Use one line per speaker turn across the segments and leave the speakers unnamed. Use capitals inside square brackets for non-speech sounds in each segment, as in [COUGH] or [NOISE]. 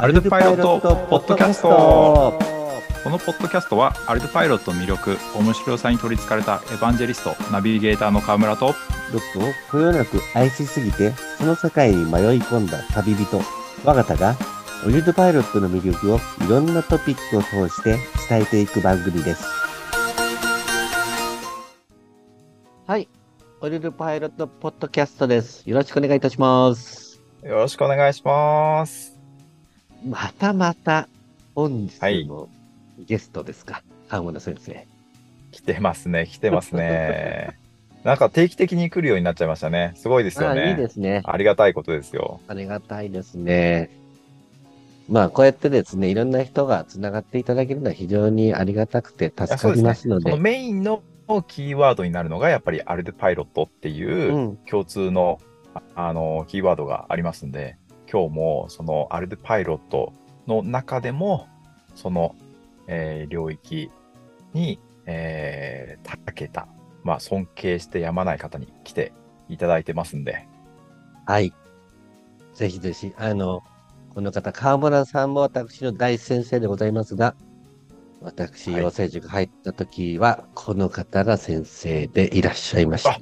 アルドパイロットポッドキャスト。このポッドキャストはアルドパイロットの魅力面白さに取りつかれたエヴァンジェリストナビゲーターの川村と
ロックをこよなく愛しすぎてその世界に迷い込んだ旅人我が田がオリルドパイロットの魅力をいろんなトピックを通して伝えていく番組です。はい。オリルドパイロットポッドキャストです。よろしくお願いいたします。
よろしくお願いします
またまた本日のゲストですか、川村先生
来てますね来てますね [LAUGHS] なんか定期的に来るようになっちゃいましたね。すごいですよね。
あいいですね。
ありがたいことですよ。
ありがたいですね。まあ、こうやってですね、いろんな人がつながっていただけるのは非常にありがたくて助かりますので。
そ、ね、のメインのキーワードになるのが、やっぱりアルデパイロットっていう共通の、うん、あのキーワードがありますんで、今日もそのアルデパイロットの中でも、その、えー、領域に、えー、たけたまあ、尊敬してやまない方に来ていただいてますんで。
はい。ぜひぜひ、あの、この方、川村さんも私の大先生でございますが、私、養成塾入った時は、この方が先生でいらっしゃいました。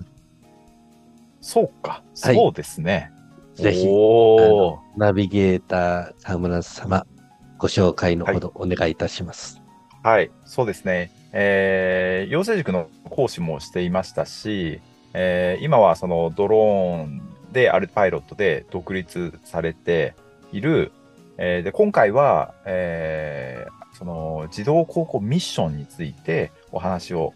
そうか、そうですね。
ぜひ、ナビゲーター川村様、ご紹介のほどお願いいたします。
はい、はい、そうですね。えー、養成塾の講師もしていましたし、えー、今はそのドローンでアルパイロットで独立されている、えー、で今回は、えー、その自動高校ミッションについてお話を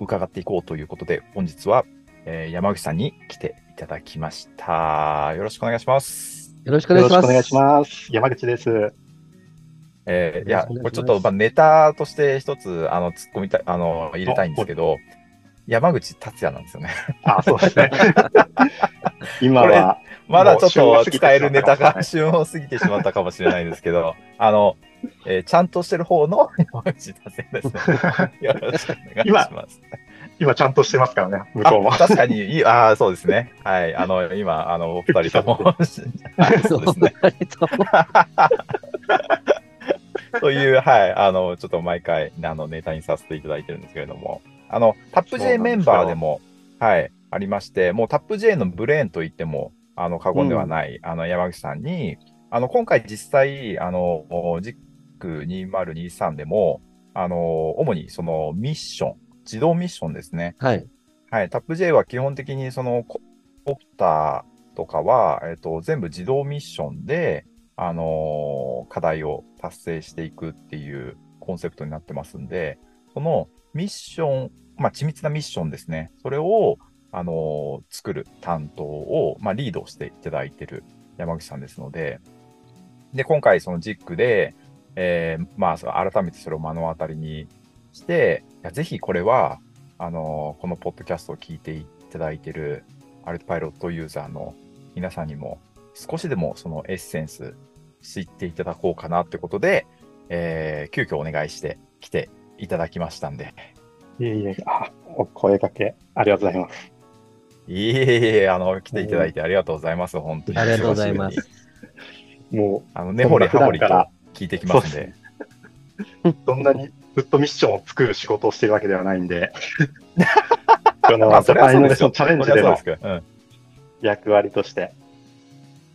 伺っていこうということで本日は、えー、山口さんに来ていただきました。よろしくお願いします。
よろしくお願いします。
お願いします。山口です。
えー、いや、これちょっと、まあ、ネタとして一つ、あの、突っ込みたい、あの、入れたいんですけど、山口達也なんですよね。
あ、そうですね。[LAUGHS] 今は。
まだちょっと伝えるネタが旬を過ぎてしまったかもしれないですけど、あの、えー、ちゃんとしてる方の山口達也ですね。[LAUGHS] よろしくお願いします。
今ちゃんとしてますからね、向こうも。
確かに、いい、ああ、そうですね。はい。あの、今、あの、お二人とも。[LAUGHS] そうですね。[LAUGHS] という、はい、あの、ちょっと毎回、あの、ネタにさせていただいてるんですけれども、あの、タップ J メンバーでも、はい、ありまして、もうタップ J のブレーンと言っても、あの、過言ではない、うん、あの、山口さんに、あの、今回実際、あの、ジック2023でも、あの、主にそのミッション、自動ミッションですね。
はい。
はい、タップ J は基本的にそのコプターとかは、えっと、全部自動ミッションで、あのー、課題を達成していくっていうコンセプトになってますんで、そのミッション、まあ、緻密なミッションですね。それを、あのー、作る担当を、まあ、リードしていただいている山口さんですので、で、今回そのジックで、えー、まあ、改めてそれを目の当たりにして、いやぜひこれは、あのー、このポッドキャストを聞いていただいているアルトパイロットユーザーの皆さんにも少しでもそのエッセンス知っていただこうかなってことで、えー、急遽お願いして来ていただきましたんで。
いえいえ、あ、お声かけありがとうございます。
いえいえ、あの、来ていただいてありがとうございます、本当に。
ありがとうございます。
もう、
あの、根掘り葉掘りと聞いてきますんで。
そんなにずっとミッションを作る仕事をしてるわけではないんで、[LAUGHS] この、アイノベーションチャレンジでの役割として、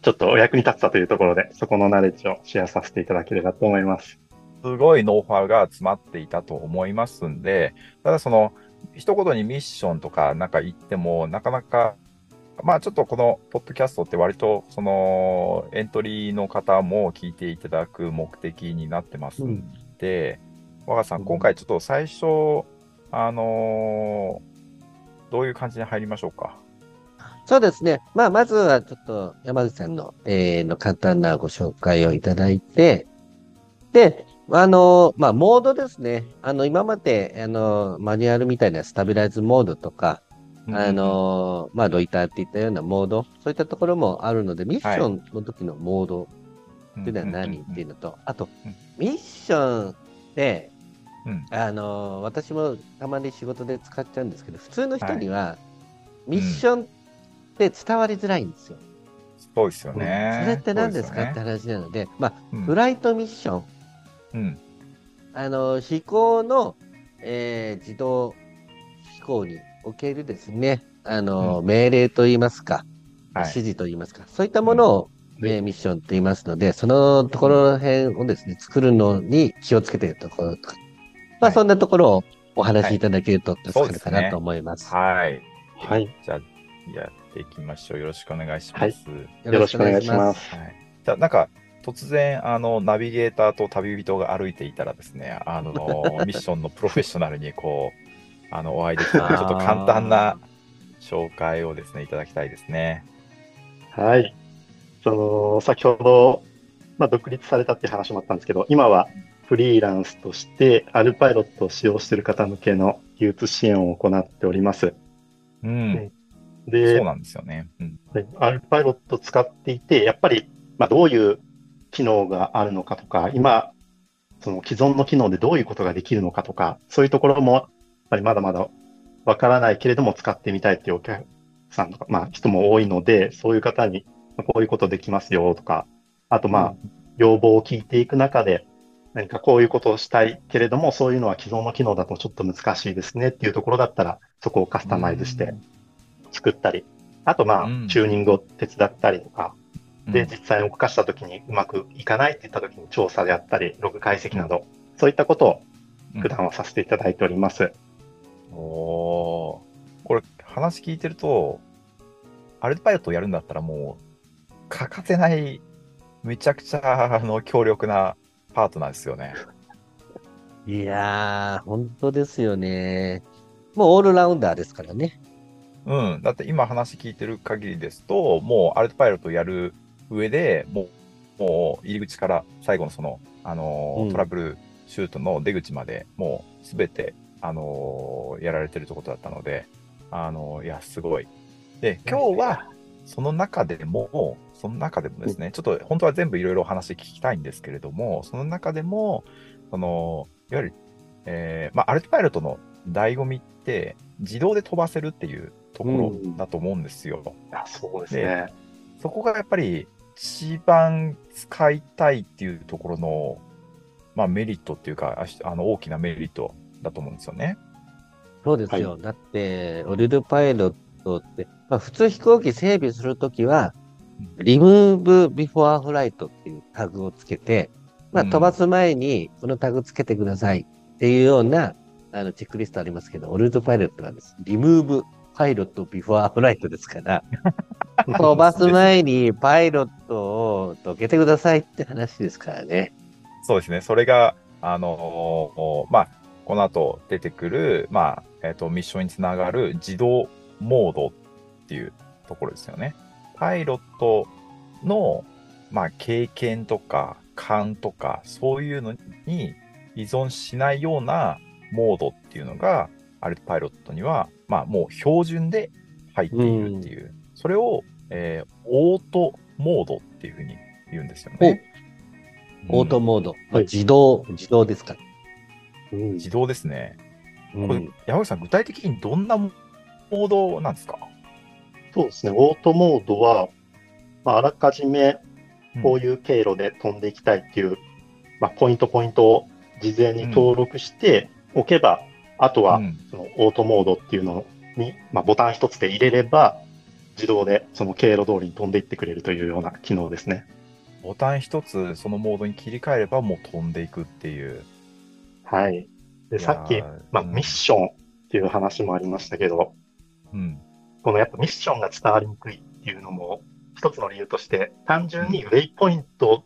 ちょっとお役に立ったというところで、そこのナレッジをシェアさせていただければと思います。
すごいノウハウが詰まっていたと思いますんで、ただその、一言にミッションとかなんか言っても、なかなか、まあちょっとこのポッドキャストって割とそのエントリーの方も聞いていただく目的になってますんで、うん、若さん、今回ちょっと最初、あのー、どういう感じに入りましょうか？
そうですね。まあ、まずはちょっと山口さんの、えー、の簡単なご紹介をいただいて、で、あの、まあ、モードですね。あの、今まで、あの、マニュアルみたいなスタビライズモードとか、あの、まあ、ロイターっていったようなモード、そういったところもあるので、ミッションの時のモードっていうのは何っていうのと、あと、ミッションで、あの、私もたまに仕事で使っちゃうんですけど、普通の人には、ミッションって伝わりづらいんですよ。
そうですよね。
それって何ですかって話なので、まあ、フライトミッション。うん。あの、飛行の、えー、自動飛行におけるですね、あの、うん、命令といいますか、指示といいますか、そういったものを、うん、えー、ミッションと言いますので、そのところら辺をですね、作るのに気をつけているところとか、まあ、そんなところをお話しいただけると助かるかなと思います。
はい。はい。じゃあ、やっていきましょう。よろしくお願いします。はい、
よろしくお願いします。はい、
じゃあ、なんか、突然、あの、ナビゲーターと旅人が歩いていたらですね、あの、[LAUGHS] ミッションのプロフェッショナルに、こう、あの、お会いできたので、ちょっと簡単な紹介をですね、いただきたいですね。
はい。その、先ほど、まあ、独立されたっていう話もあったんですけど、今はフリーランスとしてアルパイロットを使用している方向けの技術支援を行っております。
うん。で、そうなんですよね。うん、
アルパイロット使っていて、やっぱり、まあ、どういう機能があるのかとか、今、その既存の機能でどういうことができるのかとか、そういうところも、やっぱりまだまだわからないけれども使ってみたいっていうお客さんとか、まあ人も多いので、そういう方にこういうことできますよとか、あとまあ、要望を聞いていく中で、何かこういうことをしたいけれども、そういうのは既存の機能だとちょっと難しいですねっていうところだったら、そこをカスタマイズして作ったり、あとまあ、チューニングを手伝ったりとか、で、実際に動かしたときにうまくいかないって言ったときに調査であったり、ログ解析など、そういったことを普段はさせていただいております。
うん、おこれ話聞いてると、アルパイロットをやるんだったらもう、欠かせない、めちゃくちゃあの強力なパートナーですよね。
いやー、本当ですよね。もうオールラウンダーですからね。
うん。だって今話聞いてる限りですと、もうアルトパイロットやる上でもう、もう入り口から最後のその、あのーうん、トラブルシュートの出口までもうすべて、あのー、やられてるところだったので、あのー、いや、すごい。で、今日はその中でも、その中でもですね、ちょっと本当は全部いろいろお話聞きたいんですけれども、その中でも、その、いわゆる、えー、まあ、アルトパイロットの醍醐味って、自動で飛ばせるっていうところだと思うんですよ。うん、
そうですね。
そこがやっぱり一番使いたいっていうところの、まあ、メリットっていうか、あの大きなメリットだと思うんですよね。
そうですよ。はい、だって、オルドパイロットって、まあ、普通飛行機整備するときは、リムーブビフォーフライトっていうタグをつけて、まあ、飛ばす前にこのタグつけてくださいっていうような、あのチェックリストありますけど、オルドパイロットはです、リムーブパイロットビフォーフライトですから、[LAUGHS] 飛ばす前にパイロットをどけてくださいって話ですからね。
そうですね。それが、あのー、まあ、この後出てくる、まあ、えっ、ー、と、ミッションにつながる自動モードっていうところですよね。パイロットの、まあ、経験とか勘とか、そういうのに依存しないようなモードっていうのが、アルトパイロットには、まあ、もう標準で入っているっていう、うん、それを、えー、オートモードっていうふうに言うんですよね。
オートモード。まあ、自動、自動ですか、
うん、自動ですね。これ、山口さん、具体的にどんなモードなんですか？
そうですね、オートモードは、まあ、あらかじめこういう経路で飛んでいきたいっていう、うん、まあ、ポイントポイントを事前に登録しておけば、うん、あとはそのオートモードっていうのに、まあ、ボタン一つで入れれば、自動でその経路通りに飛んでいってくれるというような機能ですね。
ボタン一つそのモードに切り替えればもう飛んでいくっていう。
はい。で、さっき、まあ、ミッションっていう話もありましたけど、うん。このやっぱミッションが伝わりにくいっていうのも一つの理由として、単純にウェイポイント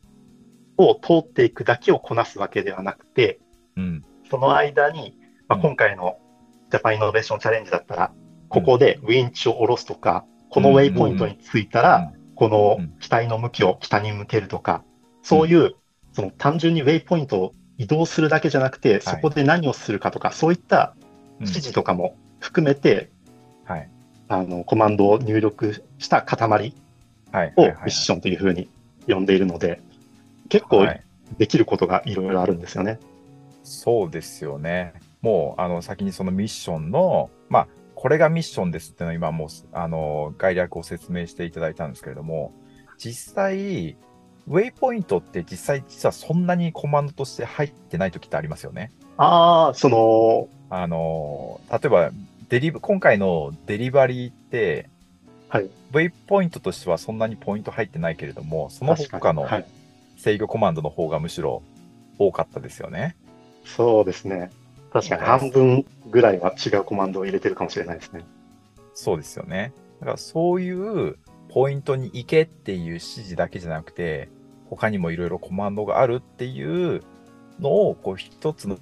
を通っていくだけをこなすわけではなくて、うん、その間に、まあ、今回のジャパンイノベーションチャレンジだったら、ここでウィンチを下ろすとか、このウェイポイントについたら、この機体の向きを北に向けるとか、そういう、その単純にウェイポイントを移動するだけじゃなくて、そこで何をするかとか、そういった指示とかも含めて、はい、あの、コマンドを入力した塊をミッションというふうに呼んでいるので、結構できることがいろいろあるんですよね。
そうですよね。もう、あの、先にそのミッションの、まあ、これがミッションですっていうのを今もう、あの、概略を説明していただいたんですけれども、実際、ウェイポイントって実際、実はそんなにコマンドとして入ってない時ってありますよね。
ああ、その、
あの、例えば、デリ今回のデリバリーって、
はい、ウ
ェイポイントとしてはそんなにポイント入ってないけれども、その他の制御コマンドの方がむしろ多かったですよね。
そうですね。確かに半分ぐらいは違うコマンドを入れてるかもしれないですね。
そうですよね。だからそういうポイントに行けっていう指示だけじゃなくて、他にもいろいろコマンドがあるっていうのを、こう一つの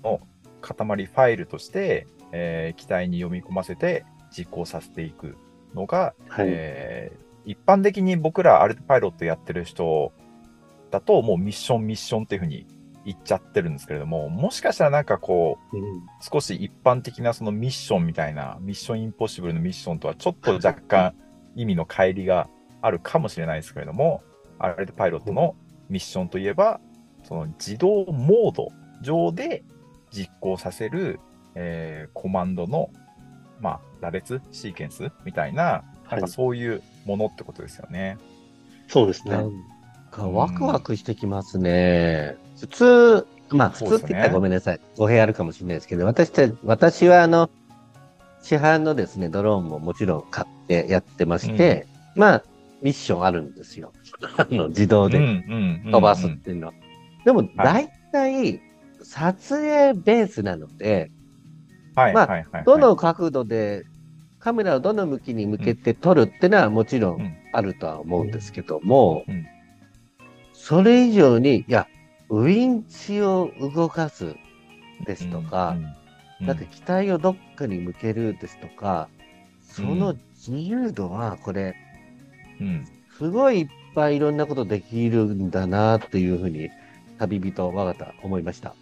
塊ファイルとして、えー、機体に読み込ませて実行させていくのが、はい、えー、一般的に僕らアルトパイロットやってる人だと、もうミッションミッションっていうふうに言っちゃってるんですけれども、もしかしたらなんかこう、うん、少し一般的なそのミッションみたいな、ミッションインポッシブルのミッションとはちょっと若干意味の乖離があるかもしれないですけれども、アルトパイロットのミッションといえば、その自動モード上で実行させる、えー、コマンドの、まあ、羅列、シーケンスみたいな、なんかそういうものってことですよね。はい、
そうですね。
ワクワクしてきますね。普通、まあ普通って言ったらごめんなさい。語弊あるかもしれないですけど、私私はあの、市販のですね、ドローンももちろん買ってやってまして、うん、まあ、ミッションあるんですよ。[LAUGHS] あの、自動で飛ばすっていうのは。でも、大体、撮影ベースなので、
はい、
まあ、どの角度で、カメラをどの向きに向けて撮るってのはもちろんあるとは思うんですけども、それ以上に、いや、ウィンチを動かすですとか、だって機体をどっかに向けるですとか、その自由度はこれ、うん、すごいいっぱいいろんなことできるんだなっていうふうに、旅人、我がた思いました。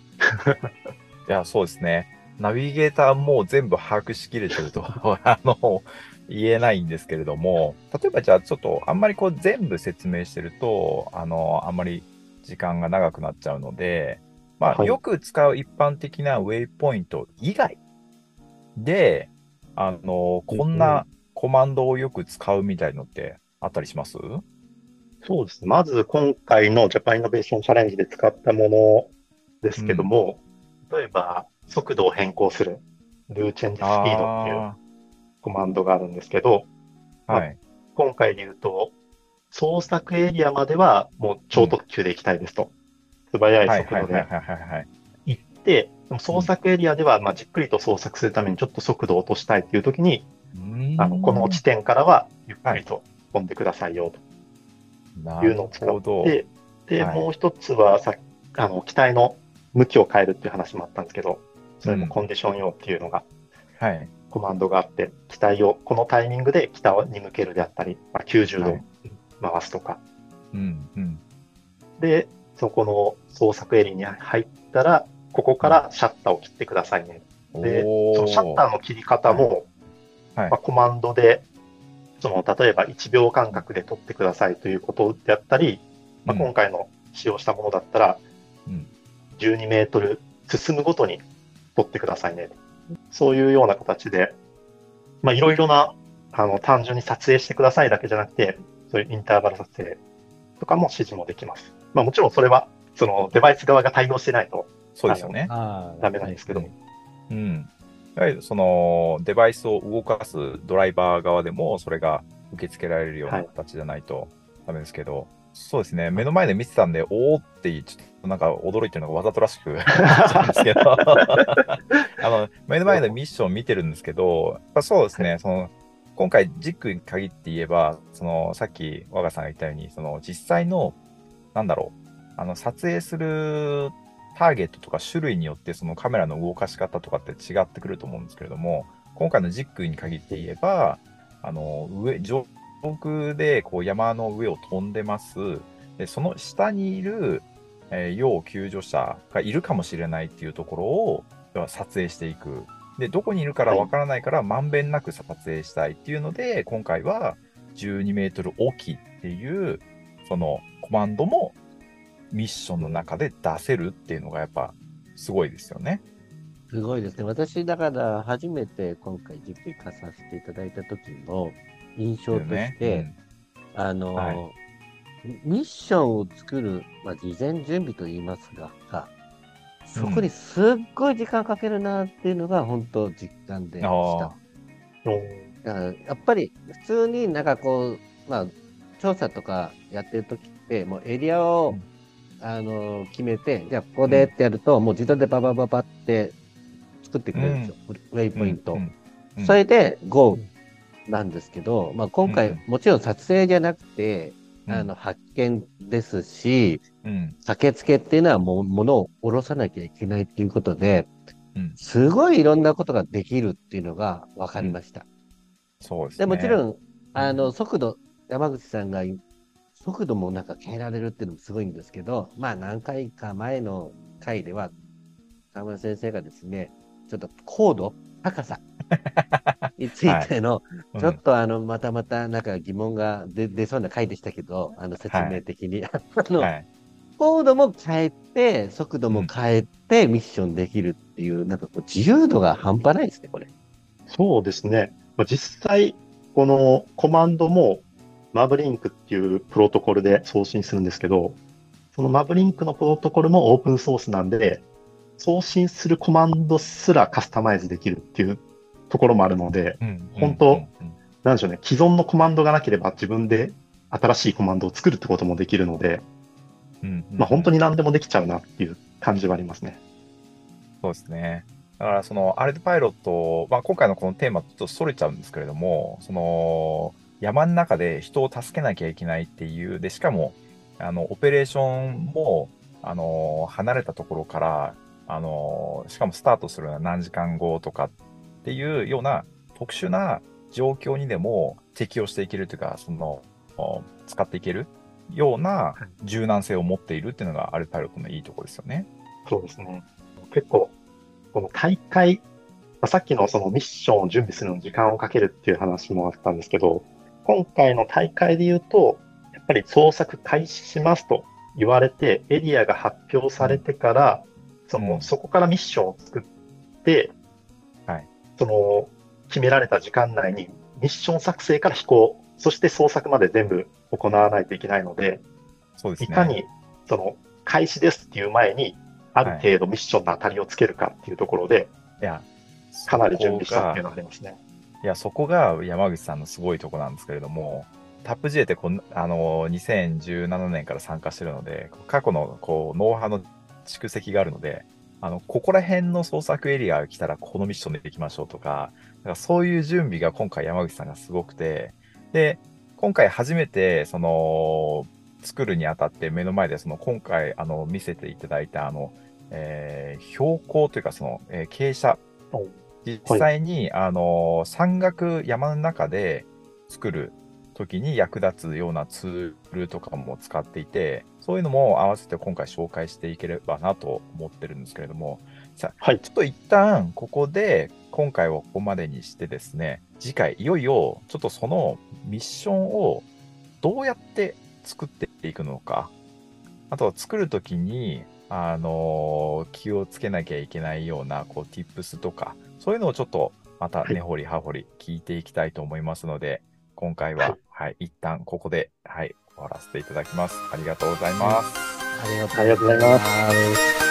[LAUGHS]
いや、そうですね。ナビゲーターも全部把握しきれてると [LAUGHS] あの、言えないんですけれども、例えばじゃあちょっとあんまりこう全部説明してると、あの、あんまり時間が長くなっちゃうので、まあ、よく使う一般的なウェイポイント以外で、あの、こんなコマンドをよく使うみたいのってあったりします？
そうですね。まず今回のジャパンイノベーションチャレンジで使ったものですけども、うん、例えば速度を変更する、ルーチェンジスピードっていうコマンドがあるんですけど、はい、今回で言うと、捜索エリアまではもう超特急で行きたいですと。素早い速度で。行って、捜索エリアではまあじっくりと捜索するためにちょっと速度を落としたいっていう時に、あのこの地点からはゆっくりと飛んでくださいよと。い。うのを使って、で、もう一つはさあの機体の向きを変えるっていう話もあったんですけど、それもコンディション用っていうのが、コマンドがあって、機体をこのタイミングで北に向けるであったり、まあ、90度回すとか。
うんうん、
で、そこの操作エリアに入ったら、ここからシャッターを切ってくださいね。で、そのシャッターの切り方も、はい、まあ、コマンドで、その、例えば1秒間隔で撮ってくださいということであったり、まあ、今回の使用したものだったら、12メートル進むごとに撮ってくださいね。そういうような形で、まあ、いろいろな、あの、単純に撮影してくださいだけじゃなくて、そういうインターバル撮影とかも指示もできます。まあもちろんそれは、そのデバイス側が対応してないと、
そうですよね。
ダメなんですけど。
うん。やはりそのデバイスを動かすドライバー側でもそれが受け付けられるような形じゃないとダメですけど、はい、そうですね、目の前で見てたんで、おおって、ちょっとなんか驚いてるのがわざとらしく。[LAUGHS] んですけど。[LAUGHS] あの、目の前でミッション見てるんですけど、やっぱそうですね、その今回、ジックに限って言えば、その、さっき、我がさんが言ったように、その、実際の、なんだろう、あの、撮影するターゲットとか種類によって、そのカメラの動かし方とかって違ってくると思うんですけれども、今回のジックに限って言えば、あの、上、上空で、こう、山の上を飛んでます。で、その下にいる、えー、要救助者がいるかもしれないっていうところを、撮影していく。で、どこにいるからわからないから、まんべんなく撮影したいっていうので、今回は12メートル大きいっていう、そのコマンドもミッションの中で出せるっていうのがやっぱすごいですよね。
すごいですね。私、だから初めて今回実機化させていただいた時の印象として、ね。うん、あの、はい、ミッションを作る、まあ、事前準備といいますが、そこにすっごい時間かけるなっていうのが本当実感でした。だからやっぱり普通になんかこう、まあ、調査とかやってる時って、もうエリアを、うん、あの決めて、じゃあここでってやると、もう自動でババババって作ってくれるんですよ、うん、ウェイポイント。それで GO なんですけど、まあ、今回、もちろん撮影じゃなくて、あの発見ですし、うん、駆けつけっていうのはも物を下ろさなきゃいけないっていうことで、うん、すごいいろんなことができるっていうのが分かりました。うん、
そうですね。で
もちろん、あの、速度、山口さんが速度もなんか変えられるっていうのもすごいんですけど、まあ何回か前の回では、河村先生がですね、ちょっと高度、高さについての、はいちょっとあの、またまたなんか疑問が出出そうな回でしたけど、あの説明的に。はい、あの、はい、高度も変えて、速度も変えて、ミッションできるっていう、うん、なんかこう自由度が半端ないですね、これ。
そうですね。実際、このコマンドも、マブリンクっていうプロトコルで送信するんですけど、そのマブリンクのプロトコルもオープンソースなんで、送信するコマンドすらカスタマイズできるっていうところもあるので、本当、なんでしょうね、既存のコマンドがなければ自分で新しいコマンドを作るってこともできるので、まあ本当に何でもできちゃうなっていう感じはありますね。
そうですね。だからそのアルトパイロット、まあ、今回のこのテーマとそれちゃうんですけれども、その山の中で人を助けなきゃいけないっていう、で、しかも、あの、オペレーションも、あの、離れたところから、あの、しかもスタートするのは何時間後とかっていうような特殊な状況にでも適用していけるというか、その、使っていけるような柔軟性を持っているっていうのがアルパイロットのいいところですよね。
そうですね。結構、この大会、まあ、さっきのそのミッションを準備するのに時間をかけるっていう話もあったんですけど、今回の大会で言うと、やっぱり捜索開始しますと言われて、エリアが発表されてから、その、そこからミッションを作って、はい。その、決められた時間内にミッション作成から飛行、そして捜索まで全部行わないといけないので、そうですね。いかに、その、開始ですっていう前に、ある程度ミッションの当たりをつけるかっていうところで、いや、かなり準備したっていうのがありますね。
いや、そこが山口さんのすごいとこなんですけれども、タップ J ってこんあの2017年から参加してるので、過去のこうノウハウの蓄積があるので、あの、ここら辺の創作エリアが来たらこのミッションで行きましょうとか、だからそういう準備が今回山口さんがすごくて、で、今回初めて、その、作るにあたって目の前で、その今回、あの、見せていただいた、あの、えー、標高というか、その、えー、傾斜。実際に、はい、あの、山岳山の中で作る時に役立つようなツールとかも使っていて、そういうのも合わせて今回紹介していければなと思ってるんですけれども、さあ、はい、ちょっと一旦ここで今回はここまでにしてですね、次回いよいよちょっとそのミッションをどうやって作っていくのか、あとは作るときに、あのー、気をつけなきゃいけないような、こう、tips とか、そういうのをちょっとまた根掘り葉掘り聞いていきたいと思いますので、今回は、はい、一旦ここで、はい、終わらせていただきます。ありがとうございます。
ありがとうございます。